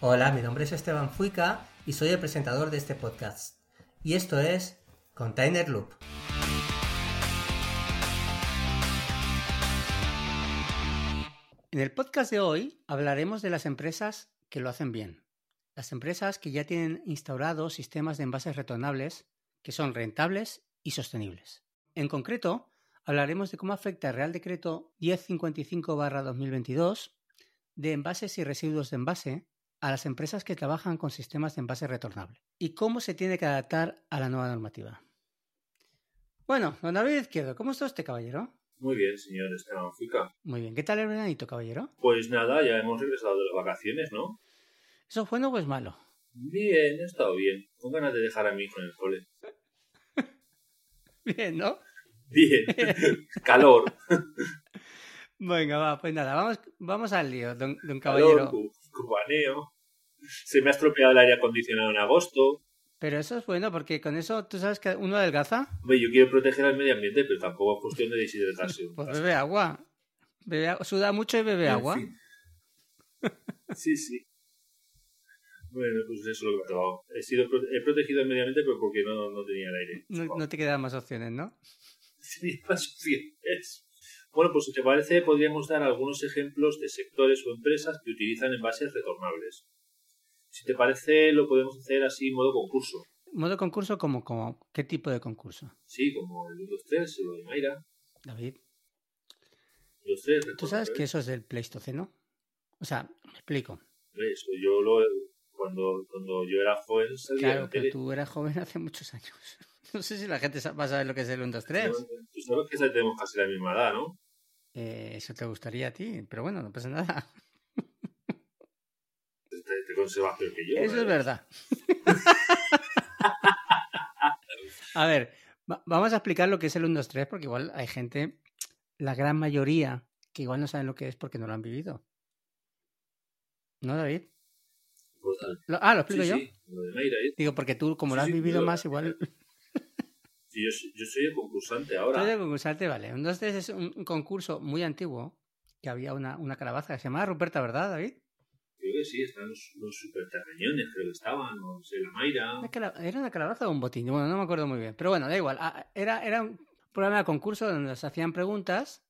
Hola, mi nombre es Esteban Fuica y soy el presentador de este podcast. Y esto es Container Loop. En el podcast de hoy hablaremos de las empresas que lo hacen bien. Las empresas que ya tienen instaurados sistemas de envases retornables que son rentables y sostenibles. En concreto, hablaremos de cómo afecta el Real Decreto 1055-2022 de envases y residuos de envase a las empresas que trabajan con sistemas de envase retornable y cómo se tiene que adaptar a la nueva normativa. Bueno, don David Izquierdo, ¿cómo está usted, caballero? Muy bien, señor Esteban Fuica. Muy bien. ¿Qué tal el veranito, caballero? Pues nada, ya hemos regresado de las vacaciones, ¿no? ¿Eso es bueno o es malo? Bien, he estado bien. Con ganas de dejar a mi hijo en el cole. bien, ¿no? Bien. Calor. Venga, va, pues nada, vamos, vamos al lío, don, don caballero. Calor, cubaneo. Se me ha estropeado el aire acondicionado en agosto. Pero eso es bueno, porque con eso, ¿tú sabes que uno adelgaza? Hombre, yo quiero proteger al medio ambiente, pero tampoco es cuestión de deshidratarse. Pues bebe agua. Bebe, suda mucho y bebe agua. fin. Sí, sí. Bueno, pues eso es lo que he probado. He, sido, he protegido el medio ambiente, pero porque no, no tenía el aire. No, no te quedan más opciones, ¿no? Sería más suficientes. Bueno, pues si te parece, podríamos dar algunos ejemplos de sectores o empresas que utilizan envases retornables. Si te parece, lo podemos hacer así en modo concurso. Modo concurso, como, como ¿qué tipo de concurso? Sí, como el 1, 2, 3, lo de Mayra. David, 2, 3, ¿tú sabes que eso es del Pleistoceno? O sea, me explico. Eso yo lo. Cuando, cuando yo era joven salía Claro, la pero tú eras joven hace muchos años. No sé si la gente va a saber lo que es el 1, 2, 3. Tú sabes que tenemos casi la misma edad, ¿no? Eh, eso te gustaría a ti, pero bueno, no pasa nada. Te, te conservas peor que yo. Eso ¿eh? es verdad. a ver, va- vamos a explicar lo que es el 1, 2, 3, porque igual hay gente, la gran mayoría, que igual no saben lo que es porque no lo han vivido. ¿No, David? Pues ah, ¿lo explico Sí, yo? sí, lo de Mayra. ¿eh? Digo, porque tú, como Sí, lo has vivido más, igual... Yo, soy- yo soy el concursante ahora. Tú de concursante, vale. Un 2, 3 es un, un concurso muy antiguo, que había una, una calabaza que se llamaba Ruperta, ¿verdad, David? Creo que sí, están los, los superterreñones, creo que estaban, no sé, la Mayra. ¿Era una calabaza o un botín? Bueno, no me acuerdo muy bien. Pero bueno, da igual. Ah, Era, era un programa de concurso donde nos hacían preguntas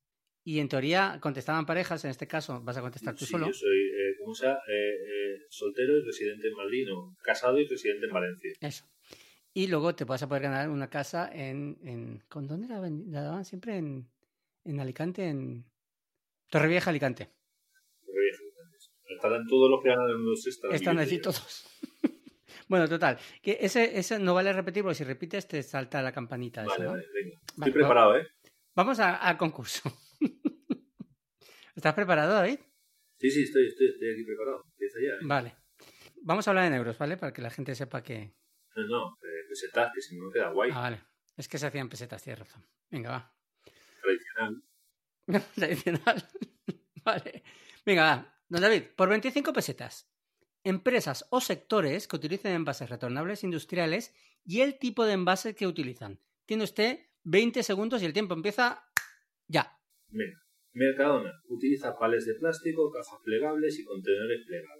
y en teoría contestaban parejas. En este caso vas a contestar tú Sí, solo. yo soy, eh, ¿cómo se llama? Eh, eh, soltero y residente en Madrid, no, casado y residente en Valencia. Eso. Y luego te vas a poder ganar una casa en... en ¿Con dónde la, la daban? Siempre en, en Alicante, en Torrevieja, Alicante. Entonces, Estarán todos los que ganan en los Están viviendo allí todos. bueno, total. Que ese, ese no vale repetir porque si repites te salta la campanita. esa, Vale, ¿no? vale, venga. Vale, Estoy preparado, ¿eh? Vamos al concurso. ¿Estás preparado, David? Sí, sí, estoy, estoy, estoy aquí preparado. Empieza ya. ¿eh? Vale. Vamos a hablar en euros, ¿vale? Para que la gente sepa que... No, no, eh, pesetas, que si no queda guay. Ah, vale. Es que se hacían pesetas, tienes razón. Venga, va. Tradicional. Tradicional. vale. Venga, va. Don David, por 25 pesetas. Empresas o sectores que utilicen envases retornables industriales y el tipo de envase que utilizan. Tiene usted 20 segundos y el tiempo empieza ya. Venga. Mercadona utiliza pales de plástico, cajas plegables y contenedores plegables.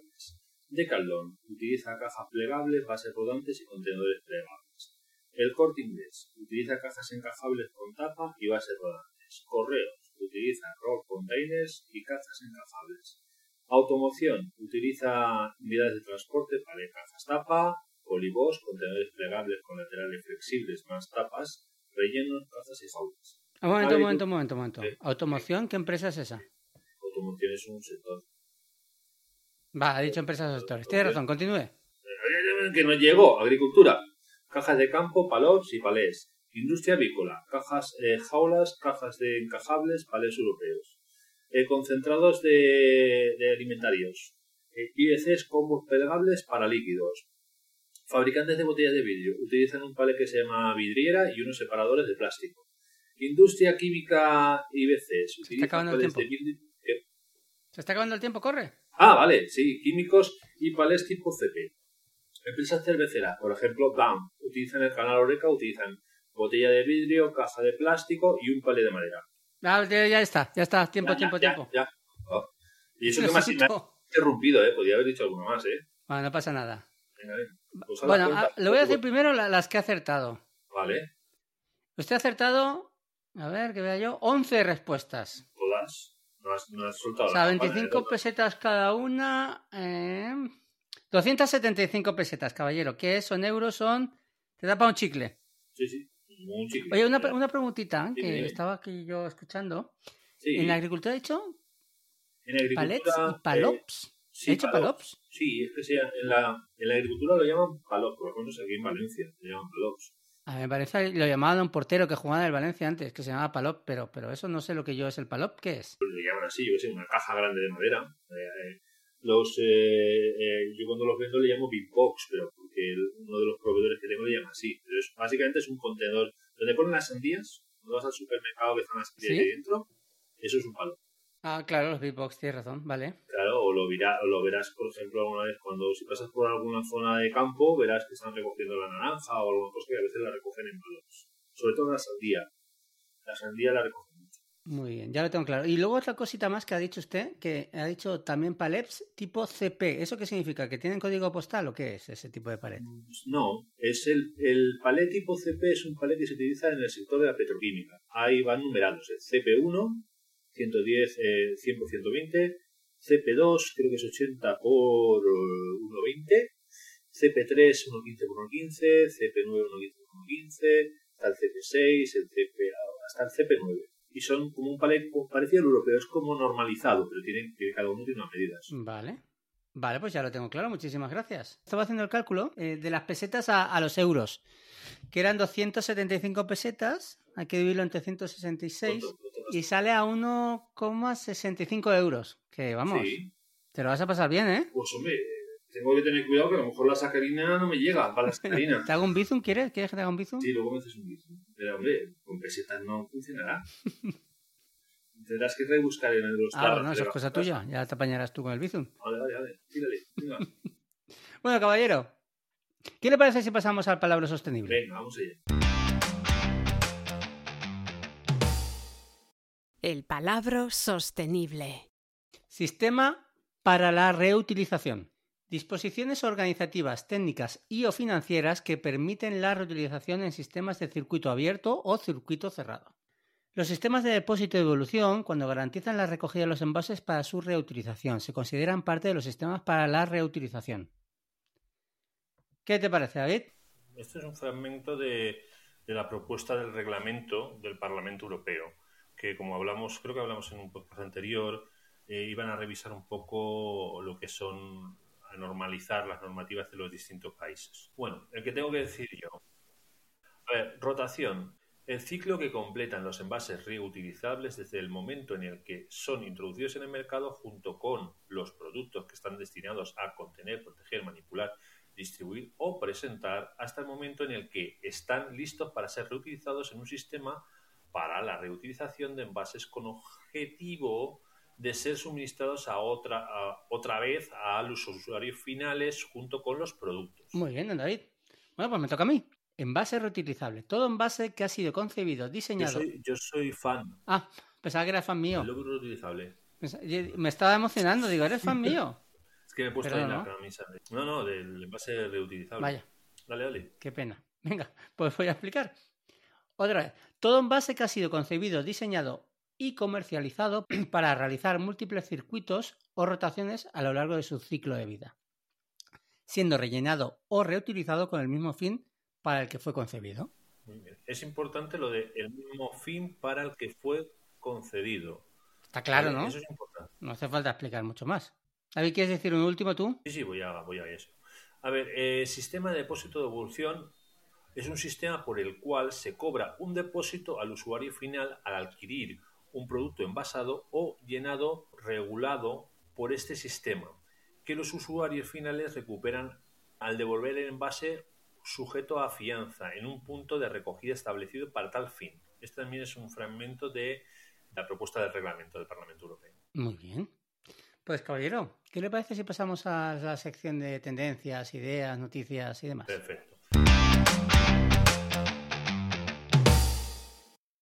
Decathlon utiliza cajas plegables, bases rodantes y contenedores plegables. El Corte Inglés utiliza cajas encajables con tapa y bases rodantes. Correos utiliza roll containers y cajas encajables. Automoción. Utiliza unidades de transporte para cajas tapa, polibos, contenedores plegables con laterales flexibles más tapas, rellenos, cajas y jaulas. Un momento, un momento, un momento, momento. ¿Automoción? ¿Qué empresa es esa? Automoción es un sector. Va, ha dicho empresas sectores. Tienes razón, continúe. Que no llegó. Agricultura. Cajas de campo, palots y palés. Industria avícola. Cajas, eh, jaulas, cajas de encajables, palés europeos. Eh, concentrados de, de alimentarios. Eh, IBCs, combos plegables para líquidos. Fabricantes de botellas de vidrio. Utilizan un palé que se llama vidriera y unos separadores de plástico. Industria química IBCs. Se está acabando el tiempo. ¿Se está acabando el tiempo? ¿Corre? Ah, vale, sí, químicos y palés tipo CP. Empresas cerveceras, por ejemplo, BAM, utilizan el canal Oreca, utilizan botella de vidrio, caja de plástico y un palé de madera. Ah, ya, está, ya está. Tiempo, Ya, tiempo, ya, tiempo. Ya, Oh. Y eso que me Necesito- interrumpido, ¿eh? Podría haber dicho alguno más, ¿eh? Bueno, no pasa nada. Venga, venga. Pues la Bueno, cuenta. ah, le voy a decir primero la- las que ha acertado. Vale, Usted ha acertado, a ver, que vea yo, 11 respuestas. Todas. No has, no has soltado O sea, la campana de 25 todas. pesetas cada una. eh, 275 pesetas, caballero. Que eso en euros son. Te da para un chicle. Sí, sí. Un chicle. Oye, una, una preguntita que Dime, dime. estaba aquí yo escuchando. Sí, ¿En la agricultura he dicho en agricultura, palets y eh, palops? sí, ¿He dicho palops. palops? Sí, es que sea, en, la, en la agricultura lo llaman palops, por lo menos aquí en Valencia le llaman palops. A mí me parece lo llamaban un portero que jugaba en el Valencia antes, que se llamaba palop, pero, pero eso no sé lo que yo es el palop. ¿Qué es? le llaman así, yo sé, una caja grande de madera. Eh, eh, los, eh, eh, yo cuando los vendo le llamo big box, pero porque uno de los proveedores que tengo le llama así. Pero es, básicamente es un contenedor donde ponen las sandías, cuando vas al supermercado que están las sandías ¿Sí? ahí dentro, eso es un palo. Ah, claro, los beatbox, tienes razón, vale. Claro, o lo, verá- o lo verás, por ejemplo, alguna vez cuando si pasas por alguna zona de campo, verás que están recogiendo la naranja o alguna cosa que a veces la recogen en palos. Sobre todo la sandía. La sandía la recogen mucho. Muy bien, ya lo tengo claro. Y luego otra cosita más que ha dicho usted, que ha dicho también palets tipo CP. ¿Eso qué significa? ¿Que tienen código postal o qué es ese tipo de palet? Pues No, es el, el palé tipo CP es un palé que se utiliza en el sector de la petroquímica. Ahí van numerados, el CP1, 110, eh, 100 por 120, CP2 creo que es 80 por eh, 120, CP3 115 por 115, CP9 115 por 115, está el CP6, el CP, hasta el CP9. Y son como un como- parecido al europeo, es como normalizado, pero tiene, tiene- cada uno tiene unas medidas. Vale. Vale, pues ya lo tengo claro, muchísimas gracias. Estaba haciendo el cálculo eh, de las pesetas a, a los euros, que eran 275 pesetas, hay que dividirlo entre 166 ¿Cuánto- cuánto y sale a 1,65 euros. Que vamos, Sí. te lo vas a pasar bien, ¿eh? Pues hombre, tengo que tener cuidado que a lo mejor la sacarina no me llega para la sacarina. ¿Te hago un bizum? ¿Quieres? ¿Quieres que te haga un bizum? Sí, luego me haces un bici. Pero hombre, con pesetas no funcionará. Tendrás que rebuscar en los Ah, bueno, eso de es cosa tuya. Ya te apañarás tú con el bizum. Vale, vale, vale. Tírale. Venga, Bueno, caballero, ¿qué le parece si pasamos al palabra sostenible? venga, vamos allá. El palabra sostenible. Sistema para la reutilización. Disposiciones organizativas, técnicas y o financieras que permiten la reutilización en sistemas de circuito abierto o circuito cerrado. Los sistemas de depósito y devolución, cuando garantizan la recogida de los envases para su reutilización, se consideran parte de los sistemas para la reutilización. ¿Qué te parece, David? Este es un fragmento de, de la propuesta del reglamento del Parlamento Europeo, que como hablamos, creo que hablamos en un podcast anterior, eh, iban a revisar un poco lo que son, a normalizar las normativas de los distintos países. Bueno, el que tengo que decir yo. A ver, rotación. El ciclo que completan los envases reutilizables desde el momento en el que son introducidos en el mercado junto con los productos que están destinados a contener, proteger, manipular distribuir o presentar hasta el momento en el que están listos para ser reutilizados en un sistema para la reutilización de envases con objetivo de ser suministrados a otra, a- otra vez a los usuarios finales junto con los productos. Muy bien, David. Bueno, pues me toca a mí. Envase reutilizable. Todo envase que ha sido concebido, Yo diseñado. soy, yo soy fan Ah, pensaba que era fan mío. del logro reutilizable. Me estaba emocionando, digo, ¿eres fan mío? Es que me he puesto Pero ahí no. la camisa. de- No, no, del envase reutilizable. Vaya, Dale, dale. qué pena. Venga, pues voy a explicar. Otra vez. Todo envase que ha sido concebido, diseñado y comercializado para realizar múltiples circuitos o rotaciones a lo largo de su ciclo de vida, siendo rellenado o reutilizado con el mismo fin para el que fue concebido. Es importante lo de el mismo fin para el que fue concedido. Está claro, ¿no? Eso es importante. No hace falta explicar mucho más. David, ¿quieres decir un último tú? Sí, sí, voy a, voy a eso. A ver, eh, sistema de depósito de evolución es un sistema por el cual se cobra un depósito al usuario final al adquirir un producto envasado o llenado regulado por este sistema, que los usuarios finales recuperan al devolver el envase sujeto a fianza en un punto de recogida establecido para tal fin. Este también es un fragmento de la propuesta del reglamento del Parlamento Europeo. Muy bien. Pues caballero, ¿qué le parece si pasamos a la sección de tendencias, ideas, noticias y demás? Perfecto.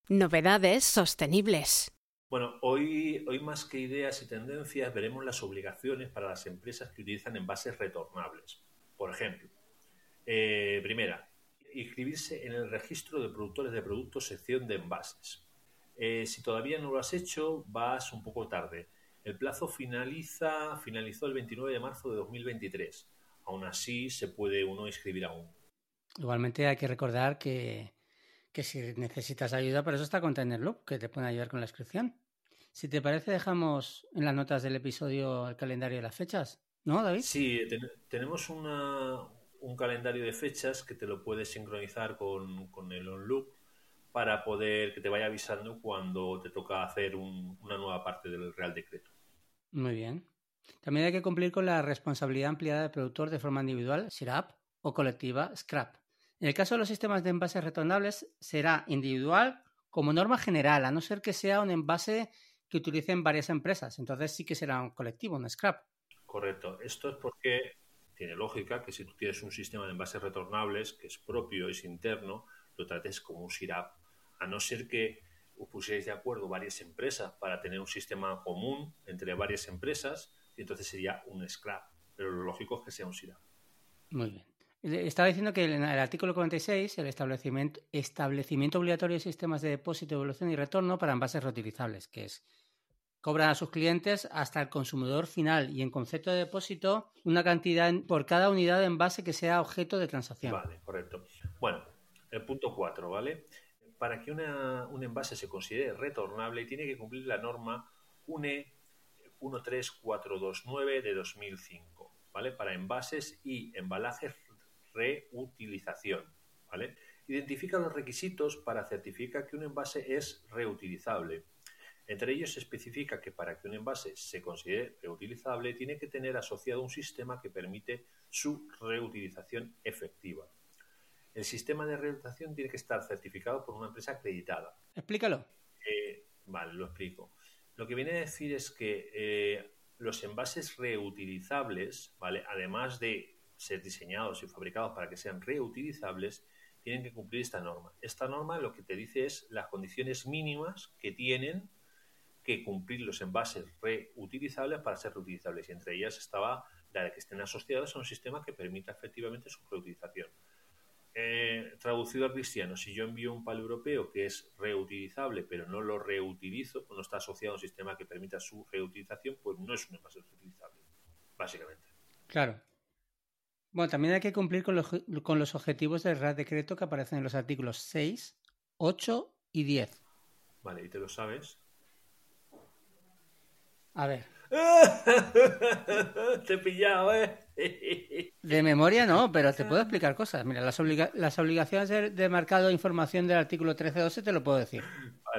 Novedades sostenibles. Bueno, hoy, hoy más que ideas y tendencias veremos las obligaciones para las empresas que utilizan envases retornables. Por ejemplo, eh, primera, inscribirse en el registro de productores de productos sección de envases. Eh, si todavía no lo has hecho, vas un poco tarde. El plazo finaliza, finalizó el 29 de marzo de 2023. Aún así, se puede uno inscribir aún. Igualmente hay que recordar que que si necesitas ayuda, por eso está Container Loop, que te puede ayudar con la inscripción. Si te parece, dejamos en las notas del episodio el calendario de las fechas, ¿no, David? Sí, tenemos un calendario de fechas que te lo puedes sincronizar con, el OnLoop para poder que te vaya avisando cuando te toca hacer una nueva parte del Real Decreto. Muy bien. También hay que cumplir con la responsabilidad ampliada del productor de forma individual, SIRAP, o colectiva, SCRAP. En el caso de los sistemas de envases retornables, será individual como norma general, a no ser que sea un envase que utilicen varias empresas. Entonces sí que será un colectivo, un scrap. Correcto. Esto es porque tiene lógica que si tú tienes un sistema de envases retornables que es propio, es interno, lo trates como un SIRAP. A no ser que os pusierais de acuerdo varias empresas para tener un sistema común entre varias empresas, y entonces sería un scrap. Pero lo lógico es que sea un SIRAP. Muy bien. Estaba diciendo que en el artículo 46, el establecimiento, establecimiento obligatorio de sistemas de depósito, evolución y retorno para envases reutilizables, que es cobran a sus clientes hasta el consumidor final y en concepto de depósito una cantidad por cada unidad de envase que sea objeto de transacción. Vale, correcto. Bueno, el punto 4, ¿vale? Para que un envase se considere retornable tiene que cumplir la norma UNE 13429 de 2005, ¿vale? Para envases y embalajes reutilización. ¿vale? Identifica los requisitos para certificar que un envase es reutilizable. Entre ellos se especifica que para que un envase se considere reutilizable tiene que tener asociado un sistema que permite su reutilización efectiva. El sistema de reutilización tiene que estar certificado por una empresa acreditada. Explícalo. Eh, vale, lo explico. Lo que viene a decir es que eh, los envases reutilizables, ¿vale? además de ser diseñados y fabricados para que sean reutilizables, tienen que cumplir esta norma. Esta norma lo que te dice es las condiciones mínimas que tienen que cumplir los envases reutilizables para ser reutilizables. Y entre ellas estaba la de que estén asociados a un sistema que permita efectivamente su reutilización. Eh, traducido al cristiano, si yo envío un palo europeo que es reutilizable pero no lo reutilizo, o no está asociado a un sistema que permita su reutilización, pues no es un envase reutilizable, básicamente. Claro, bueno, también hay que cumplir con los, con los objetivos del Real Decreto que aparecen en los artículos 6, 8 y 10. Vale, ¿y te lo sabes? A ver. te he pillado, ¿eh? de memoria no, pero te puedo explicar cosas. Mira, las, las obligaciones de, de, marcado de información del artículo 13.12 te lo puedo decir.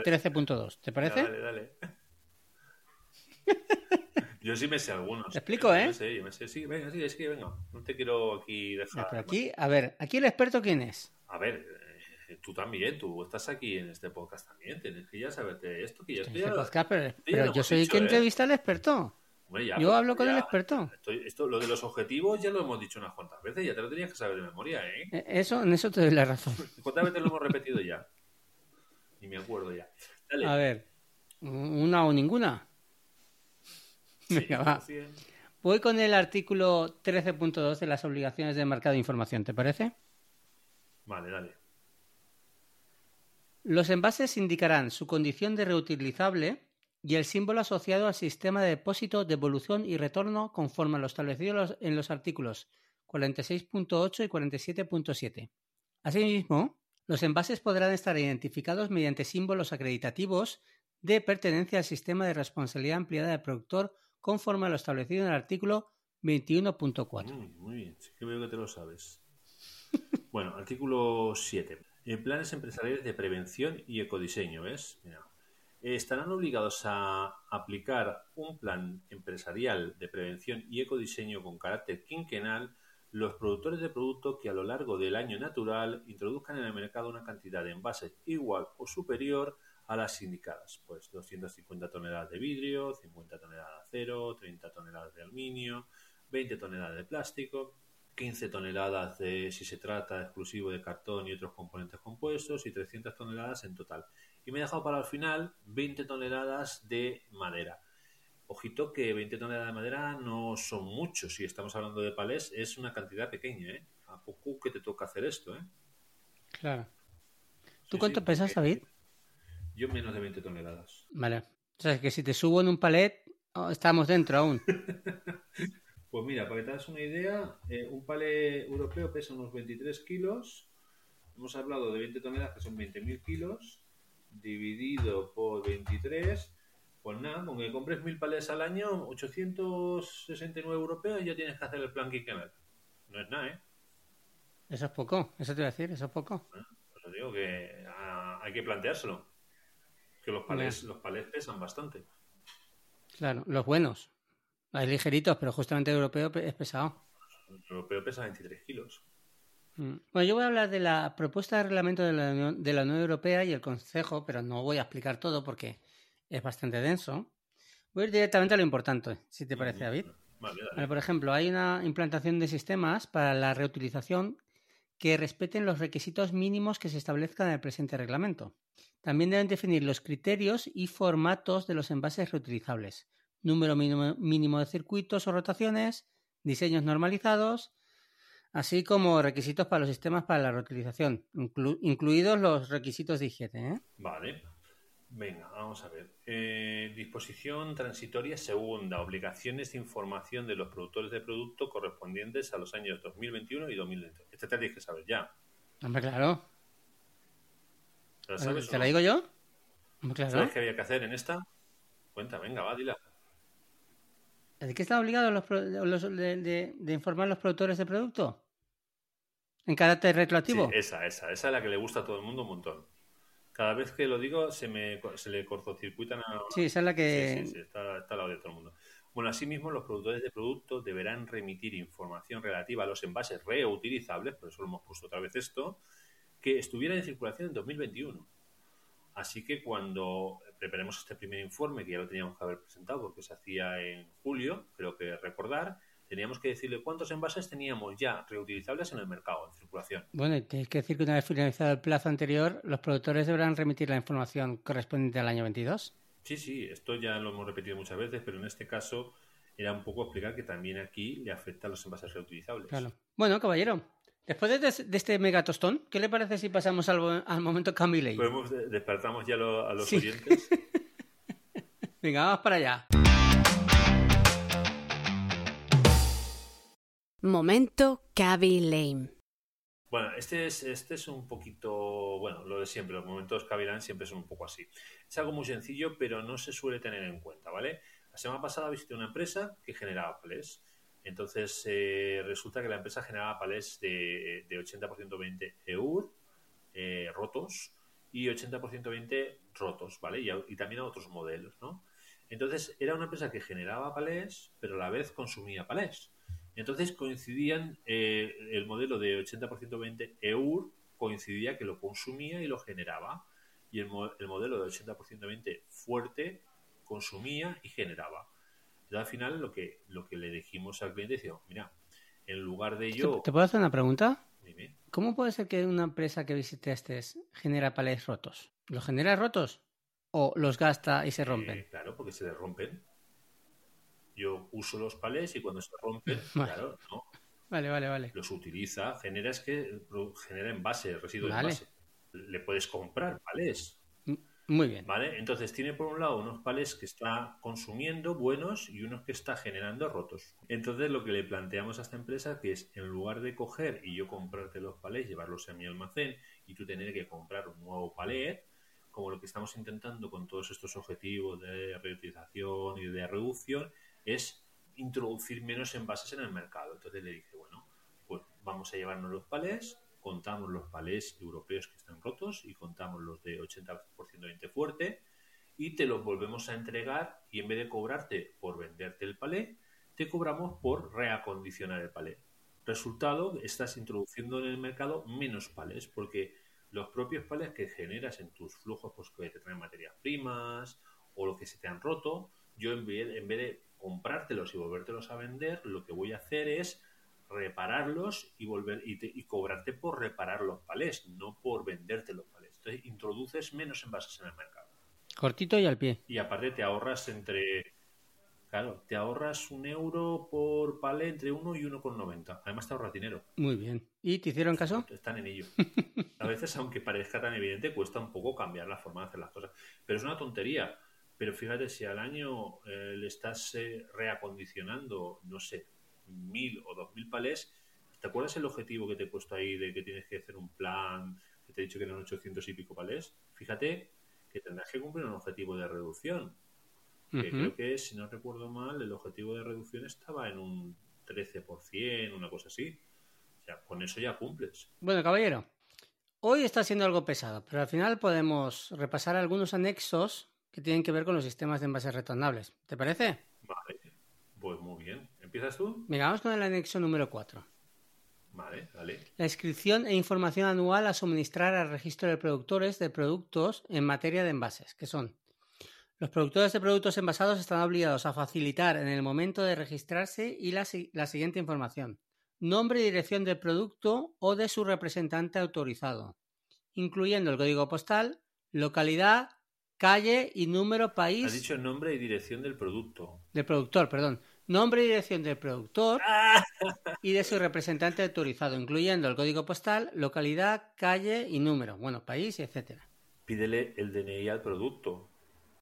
13.2, ¿te parece? Dale, dale. Yo sí me sé algunos. Te explico, ¿eh? Yo me sé, yo me sé. Sí, venga, sí, es que venga. No te quiero aquí dejar. pero aquí, a ver, aquí el experto quién es. A ver, eh, tú también, tú estás aquí en este podcast también. Tienes que ya saberte esto, que ya estoy. Este podcast, pero, yo soy el que ¿eh? entrevista al experto. yo hablo con el experto. esto, lo de los objetivos ya lo hemos dicho unas cuantas veces, ya te lo tenías que saber de memoria, ¿eh? eh eso, en eso te doy la razón. ¿Cuántas veces lo hemos repetido ya? Ni me acuerdo ya. Dale. A ver, una o ninguna. Voy con el artículo 13.2 de las obligaciones de mercado de información, ¿te parece? Vale, dale. Los envases indicarán su condición de reutilizable y el símbolo asociado al sistema de depósito, devolución y retorno conforme a lo establecido en los artículos 46.8 y 47.7. Asimismo, los envases podrán estar identificados mediante símbolos acreditativos de pertenencia al sistema de responsabilidad ampliada del productor conforme a lo establecido en el artículo 21.4. Mm, muy bien, sí que veo que te lo sabes. bueno, artículo 7. En planes empresariales de prevención y ecodiseño, ¿ves? Mira, estarán obligados a aplicar un plan empresarial de prevención y ecodiseño con carácter quinquenal los productores de producto que a lo largo del año natural introduzcan en el mercado una cantidad de envases igual o superior a las indicadas, pues 250 toneladas de vidrio, 50 toneladas de acero, 30 toneladas de aluminio, 20 toneladas de plástico, 15 toneladas de si se trata exclusivo de cartón y otros componentes compuestos y 300 toneladas en total. Y me he dejado para el final 20 toneladas de madera. Ojito que 20 toneladas de madera no son muchos. Si estamos hablando de palés, es una cantidad pequeña, ¿eh? A poco que te toca hacer esto, ¿eh? Claro. ¿Tú cuánto pesas, David? Yo menos de 20 toneladas. Vale. O sea, que si te subo en un palet, oh, estamos dentro aún. pues mira, para que te hagas una idea, eh, un palet europeo pesa unos 23 kilos. Hemos hablado de 20 toneladas, que son 20.000 kilos, dividido por 23 pues nada, con que compres mil palés al año, 869 europeos, ya tienes que hacer el plan quinquenal. No es nada, ¿eh? Eso es poco, eso te voy a decir, eso es poco. Ah, pues digo que ah, hay que planteárselo. Que los palés, los palés pesan bastante. Claro, los buenos. Hay ligeritos, pero justamente el europeo es pesado. El europeo pesa 23 kilos. Mm. Bueno, yo voy a hablar de la propuesta de reglamento de la, Unión, de la Unión Europea y el Consejo, pero no voy a explicar todo porque es bastante denso. Voy a ir directamente a lo importante, si te parece, David. por ejemplo, hay una implantación de sistemas para la reutilización que respeten los requisitos mínimos que se establezcan en el presente reglamento. También deben definir los criterios y formatos de los envases reutilizables, número mínimo, de circuitos o rotaciones, diseños normalizados, así como requisitos para los sistemas para la reutilización, incluidos los requisitos de higiene. ¿eh? Vale. Venga, vamos a ver. Eh, disposición transitoria segunda. Obligaciones de información de los productores de producto correspondientes a los años 2021 y 2020. Este te tienes que saber ya. Hombre, claro. ¿Te, la digo yo? claro. ¿Sabes qué había que hacer en esta? Cuenta, venga, va, dila. ¿De qué están obligados los, de, de, informar los productores de producto? ¿En carácter retroactivo? Sí, esa, esa. Esa es la que le gusta a todo el mundo un montón. Cada vez que lo digo se me se le cortocircuitan a... Sí, esa es la que... Sí, sí, está, al lado de todo el mundo. Bueno, asimismo, los productores de productos deberán remitir información relativa a los envases reutilizables, por eso lo hemos puesto otra vez esto, que estuvieran en circulación en 2021. Así que cuando preparemos este primer informe, que ya lo teníamos que haber presentado porque se hacía en julio, creo que recordar, teníamos que decirle cuántos envases teníamos ya reutilizables en el mercado, en circulación. Bueno, tienes que decir que una vez finalizado el plazo anterior, los productores deberán remitir la información correspondiente al año 22. Sí, sí, esto ya lo hemos repetido muchas veces, pero en este caso era un poco explicar que también aquí le afecta a los envases reutilizables. Claro. Bueno, caballero, después de, este mega tostón, ¿qué le parece si pasamos al, momento Camille? Pues despertamos ya a los oyentes. Venga, vamos para allá. Momento Cavi Lame. Bueno, este es, este es un poquito, bueno, lo de siempre, los momentos Cavi Lame siempre son un poco así. Es algo muy sencillo, pero no se suele tener en cuenta, ¿vale? La semana pasada visité una empresa que generaba palés. Entonces, eh, resulta que la empresa generaba palés de, de 80% 20 EUR eh, rotos y 80% 20 rotos, ¿vale? Y, y también a otros modelos, ¿no? Entonces, era una empresa que generaba palés, pero a la vez consumía palés. Entonces coincidían eh, el modelo de 80% 20 EUR coincidía que lo consumía y lo generaba y el, modelo de 80% 20 fuerte consumía y generaba. Y al final lo que lo que le dijimos al cliente decía, mira, en lugar de yo ¿Te puedo hacer una pregunta? Dime. ¿Cómo puede ser que una empresa que visitaste genera palés rotos? ¿Los genera rotos? ¿O los gasta y se rompen? Eh, claro, porque se les rompen yo uso los palés y cuando se rompen, claro, ¿no? Vale, vale, vale. Los utiliza, genera es que genera envase, residuos de envase. le puedes comprar palés. Muy bien. ¿Vale? Entonces tiene por un lado unos palés que está consumiendo buenos y unos que está generando rotos. Entonces lo que le planteamos a esta empresa que es en lugar de coger y yo comprarte los palés, llevarlos a mi almacén y tú tener que comprar un nuevo palé, como lo que estamos intentando con todos estos objetivos de reutilización y de reducción, es introducir menos envases en el mercado. Entonces le dije, bueno, pues vamos a llevarnos los palés, contamos los palés europeos que están rotos y contamos los de 80% de fuerte y te los volvemos a entregar y en vez de cobrarte por venderte el palé, te cobramos por reacondicionar el palé. Resultado, estás introduciendo en el mercado menos palés porque los propios palés que generas en tus flujos, pues que te traen materias primas o lo que se te han roto, yo en vez, en vez de comprártelos y volvértelos a vender, lo que voy a hacer es repararlos y volver y, cobrarte por reparar los palés, no por venderte los palés. Entonces introduces menos envases en el mercado. Cortito y al pie. Y aparte te ahorras entre Claro, te ahorras un euro por palé entre uno y uno con noventa. Además te ahorras dinero. Muy bien. ¿Y te hicieron caso? Están en ello. A veces, aunque parezca tan evidente, cuesta un poco cambiar la forma de hacer las cosas. Pero es una tontería. Pero fíjate, si al año eh, le estás eh, reacondicionando, no sé, mil o dos mil palés, ¿te acuerdas el objetivo que te he puesto ahí de que tienes que hacer un plan, que te he dicho que eran 800 y pico palés? Fíjate que tendrás que cumplir un objetivo de reducción. Que creo que, si no recuerdo mal, el objetivo de reducción estaba en un 13%, una cosa así. O sea, con eso ya cumples. Bueno, caballero, hoy está siendo algo pesado, pero al final podemos repasar algunos anexos que tienen que ver con los sistemas de envases retornables. ¿Te parece? Vale, pues muy bien. ¿Empiezas tú? Venga, vamos con el anexo número 4. Vale, vale. La inscripción e información anual a suministrar al registro de productores de productos en materia de envases, que son los productores de productos envasados están obligados a facilitar en el momento de registrarse y la, la, siguiente información. Nombre y dirección del producto o de su representante autorizado, incluyendo el código postal, localidad, calle y número país. Has dicho nombre y dirección del producto. Del productor, perdón nombre y dirección del productor y de su representante autorizado, incluyendo el código postal, localidad, calle y número, bueno, país, etcétera. Pídele el DNI al producto.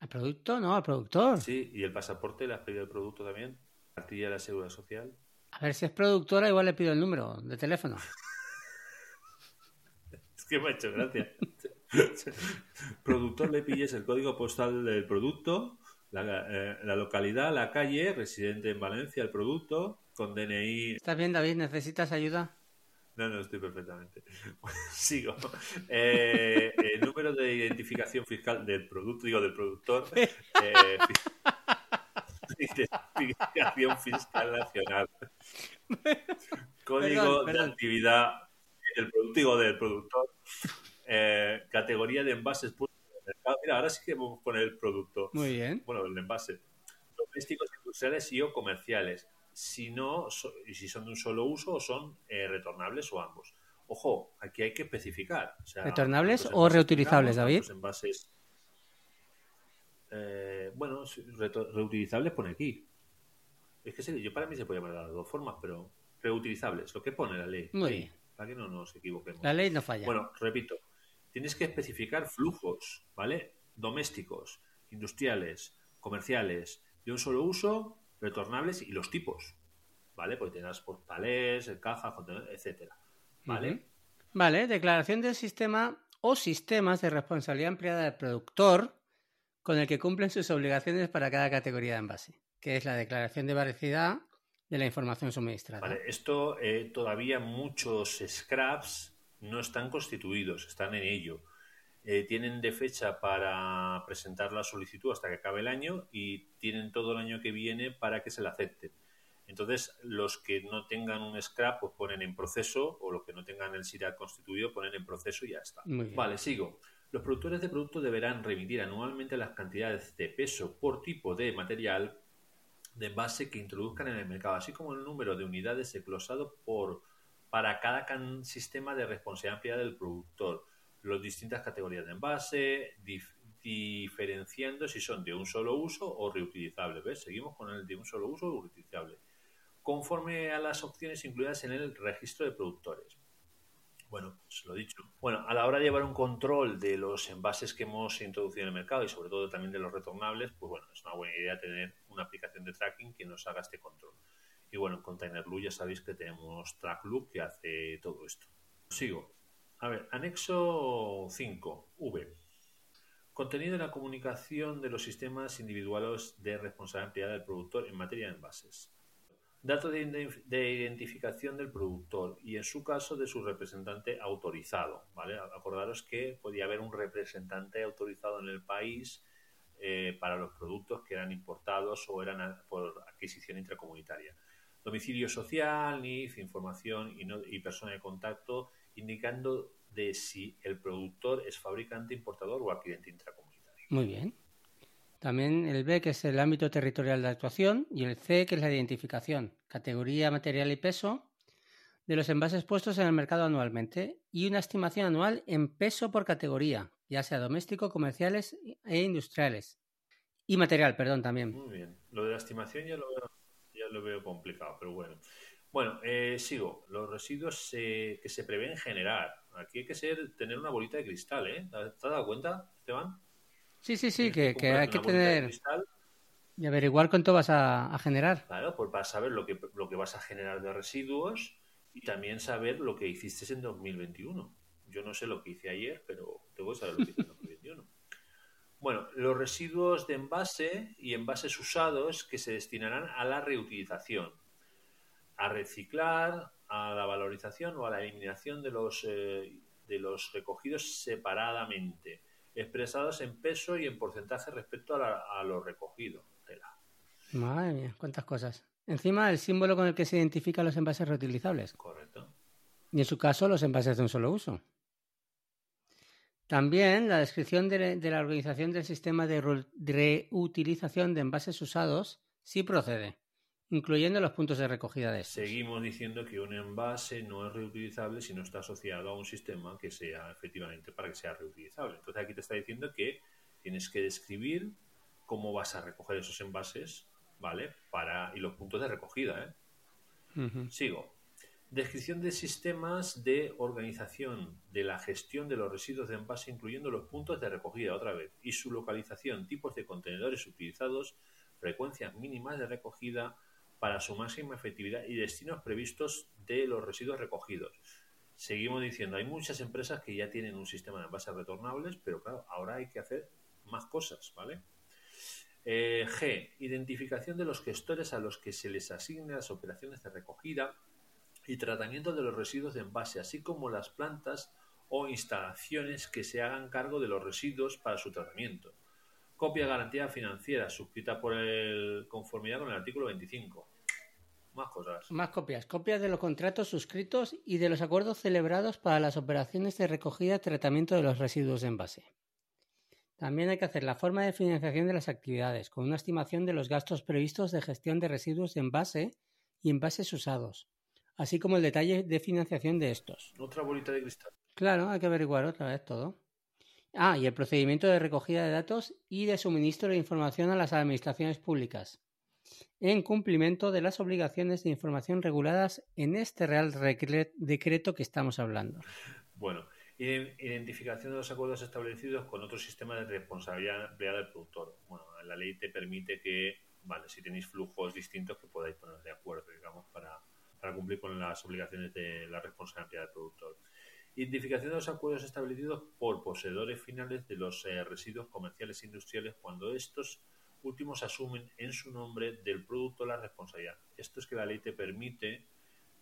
¿Al producto? No, al productor. Sí, y el pasaporte le has pedido el producto también. Cartilla de la Seguridad Social. A ver, si es productora, igual le pido el número de teléfono. es que me ha hecho gracia. productor le pilles el código postal del producto eh, la, localidad, la calle, residente en Valencia, el producto, con DNI. ¿Estás bien, David? ¿Necesitas ayuda? No, no, estoy perfectamente. Sigo. Eh, el número de identificación fiscal del producto, digo, del productor. Eh, identificación fiscal nacional. Código de actividad del producto, digo, del productor. Categoría de envases Mira, ahora sí que vamos a poner el producto. Muy bien. Bueno, el envase. Domésticos, industriales y o comerciales. Si no, y si son de un solo uso o son eh, retornables o ambos. Ojo, aquí hay que especificar. ¿Retornables o reutilizables, David? Los envases. Eh, bueno, reutilizables pone aquí. Es que yo para mí se puede llamar de las dos formas, pero reutilizables, lo que pone la ley. Muy bien. Para que no nos equivoquemos. La ley no falla. Bueno, repito, tienes que especificar flujos, ¿vale? Domésticos, industriales, comerciales, de un solo uso, retornables y los tipos, ¿vale? Pues tendrás por palés, cajas, etcétera, ¿vale? Vale, declaración del sistema o sistemas de responsabilidad empleada del productor con el que cumplen sus obligaciones para cada categoría de envase, que es la declaración de veracidad de la información suministrada. Vale, esto eh, todavía muchos scraps no están constituidos, están en ello. Eh, tienen de fecha para presentar la solicitud hasta que acabe el año y tienen todo el año que viene para que se la acepten. Entonces, los que no tengan un scrap, pues ponen en proceso, o los que no tengan el SIRAC constituido, ponen en proceso y ya está. Vale, sigo. Los productores de producto deberán remitir anualmente las cantidades de peso por tipo de material de envase que introduzcan en el mercado, así como el número de unidades desglosado por para cada sistema de responsabilidad del productor, las distintas categorías de envase, diferenciando si son de un solo uso o reutilizables. Seguimos con el de un solo uso o reutilizable. Conforme a las opciones incluidas en el registro de productores. Bueno, pues lo dicho. Bueno, a la hora de llevar un control de los envases que hemos introducido en el mercado y sobre todo también de los retornables, pues bueno, es una buena idea tener una aplicación de tracking que nos haga este control. Y bueno, en ContainerLoop ya sabéis que tenemos TrackLoop que hace todo esto. Sigo. A ver, anexo 5, V. Contenido de la comunicación de los sistemas individuales de responsabilidad del productor en materia de envases. Datos de, identificación del productor y en su caso de su representante autorizado. ¿vale? Acordaros que podía haber un representante autorizado en el país eh, para los productos que eran importados o eran por adquisición intracomunitaria. Domicilio social, NIF, información y, persona de contacto, indicando de si el productor es fabricante, importador o adquirente intracomunitario. Muy bien. También el B, que es el ámbito territorial de actuación, y el C, que es la identificación, categoría, material y peso de los envases puestos en el mercado anualmente y una estimación anual en peso por categoría, ya sea doméstico, comerciales e industriales. Y material, perdón, también. Muy bien. Lo de la estimación ya lo lo veo complicado, pero bueno. Bueno, eh, sigo. Los residuos que se prevén generar. Aquí hay que ser, tener una bolita de cristal, ¿eh? ¿Te has dado cuenta, Esteban? Sí, sí, sí, que, hay que tener y averiguar cuánto vas a, generar. Claro, pues para saber lo que, lo que vas a generar de residuos y también saber lo que hiciste en 2021. Yo no sé lo que hice ayer, pero tengo que saber lo que hice en 2021. Bueno, los residuos de envase y envases usados que se destinarán a la reutilización, a reciclar, a la valorización o a la eliminación de los, eh, de los recogidos separadamente expresados en peso y en porcentaje respecto a, lo recogido. Madre mía, cuántas cosas. Encima, el símbolo con el que se identifican los envases reutilizables. Correcto. Y en su caso, los envases de un solo uso. También la descripción de, la organización del sistema de reutilización de envases usados sí procede incluyendo los puntos de recogida de estos. Seguimos diciendo que un envase no es reutilizable si no está asociado a un sistema que sea efectivamente para que sea reutilizable. Entonces aquí te está diciendo que tienes que describir cómo vas a recoger esos envases, ¿vale? Para y los puntos de recogida, ¿eh? Sigo. Descripción de sistemas de organización de la gestión de los residuos de envase, incluyendo los puntos de recogida otra vez, y su localización, tipos de contenedores utilizados, frecuencias mínimas de recogida, para su máxima efectividad y destinos previstos de los residuos recogidos. Seguimos diciendo, hay muchas empresas que ya tienen un sistema de envases retornables, pero claro, ahora hay que hacer más cosas, ¿vale? Eh, G. Identificación de los gestores a los que se les asignan las operaciones de recogida y tratamiento de los residuos de envase, así como las plantas o instalaciones que se hagan cargo de los residuos para su tratamiento. Copia de garantía financiera suscrita por el conformidad con el artículo 25. Más cosas. Más copias. Copias de los contratos suscritos y de los acuerdos celebrados para las operaciones de recogida y tratamiento de los residuos de envase. También hay que hacer la forma de financiación de las actividades, con una estimación de los gastos previstos de gestión de residuos de envase y envases usados, así como el detalle de financiación de estos. Otra bolita de cristal. Claro, hay que averiguar otra vez todo. Ah, y el procedimiento de recogida de datos y de suministro de información a las administraciones públicas, en cumplimiento de las obligaciones de información reguladas en este Real Decreto que estamos hablando. Bueno, identificación de los acuerdos establecidos con otro sistema de responsabilidad del productor. Bueno, la ley te permite que, vale, si tenéis flujos distintos, que podáis poner de acuerdo, digamos, para, para cumplir con las obligaciones de la responsabilidad del productor. Identificación de los acuerdos establecidos por poseedores finales de los eh, residuos comerciales e industriales cuando estos últimos asumen en su nombre del producto la responsabilidad. Esto es que la ley te permite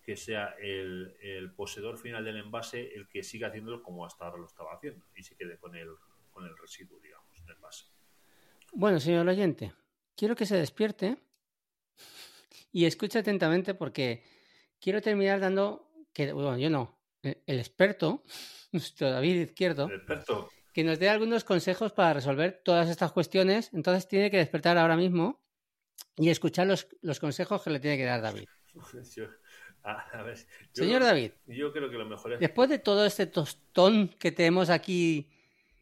que sea el, poseedor final del envase el que siga haciéndolo como hasta ahora lo estaba haciendo y se quede con el, con el residuo, digamos, del envase. Bueno, señor oyente, quiero que se despierte y escuche atentamente porque quiero terminar dando que, bueno, yo no, el experto, nuestro David Izquierdo, que nos dé algunos consejos para resolver todas estas cuestiones. Entonces tiene que despertar ahora mismo y escuchar los, consejos que le tiene que dar David. Señor David, yo creo que lo mejor es... Después de todo este tostón que tenemos aquí,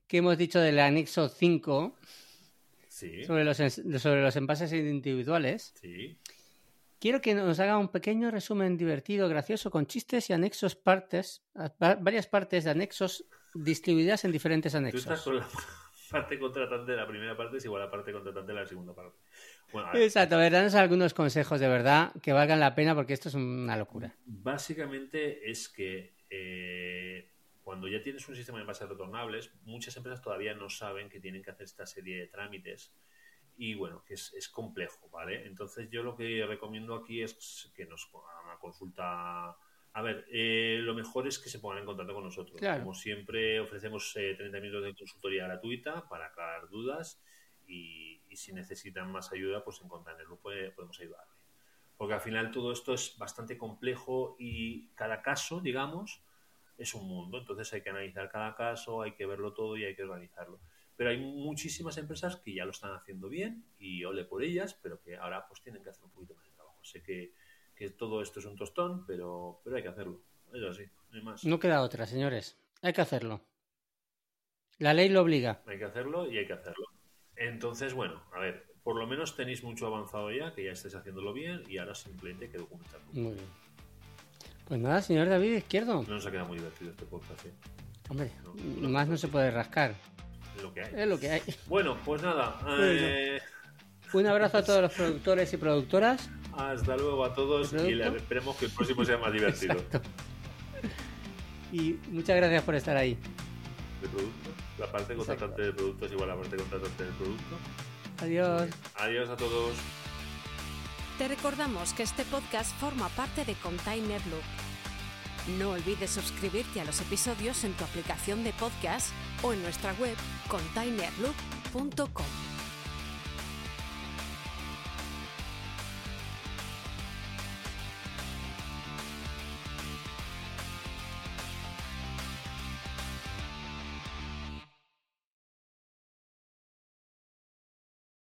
que hemos dicho del anexo 5, sobre, los, sobre los envases individuales, quiero que nos haga un pequeño resumen divertido, gracioso, con chistes y anexos partes, va- varias partes de anexos distribuidas en diferentes Tú anexos. estás con la parte contratante de la primera parte, es igual a la parte contratante de la segunda parte. Bueno, a ver, Exacto, a ver, danos algunos consejos de verdad que valgan la pena porque esto es una locura. Básicamente es que eh, cuando ya tienes un sistema de envases retornables, muchas empresas todavía no saben que tienen que hacer esta serie de trámites y bueno, que es, es complejo, ¿vale? Entonces yo lo que recomiendo aquí es que nos hagan una consulta. A ver, eh, lo mejor es que se pongan en contacto con nosotros. Claro. Como siempre, ofrecemos eh, 30 minutos de consultoría gratuita para aclarar dudas y, y si necesitan más ayuda, pues en Contanerlo puede- podemos ayudarle porque al final todo esto es bastante complejo y cada caso, digamos, es un mundo. Entonces hay que analizar cada caso, hay que verlo todo y hay que organizarlo. Pero hay muchísimas empresas que ya lo están haciendo bien y ole por ellas, pero que ahora pues tienen que hacer un poquito más de trabajo. Sé que, que todo esto es un tostón, pero, pero hay que hacerlo. Es así, no hay más. No queda otra, señores. Hay que hacerlo. La ley lo obliga. Hay que hacerlo y hay que hacerlo. Entonces, bueno, a ver, por lo menos tenéis mucho avanzado ya, que ya estáis haciéndolo bien y ahora simplemente hay que documentarlo. Muy bien. Pues nada, señor David Izquierdo. No nos ha quedado muy divertido este podcast, ¿eh? Hombre, No. más no se puede rascar. Es lo que hay. Es lo que hay. Bueno, pues nada. eh, Un abrazo a todos los productores y productoras. hasta luego a todos ¿El y esperemos que el próximo sea más divertido. Exacto. Y muchas gracias por estar ahí. De producto. La parte contratante del producto es igual a la parte contratante del producto. Adiós. Adiós a todos. Te recordamos que este podcast forma parte de Container Loop. No olvides suscribirte a los episodios en tu aplicación de podcast o en nuestra web containerloop.com.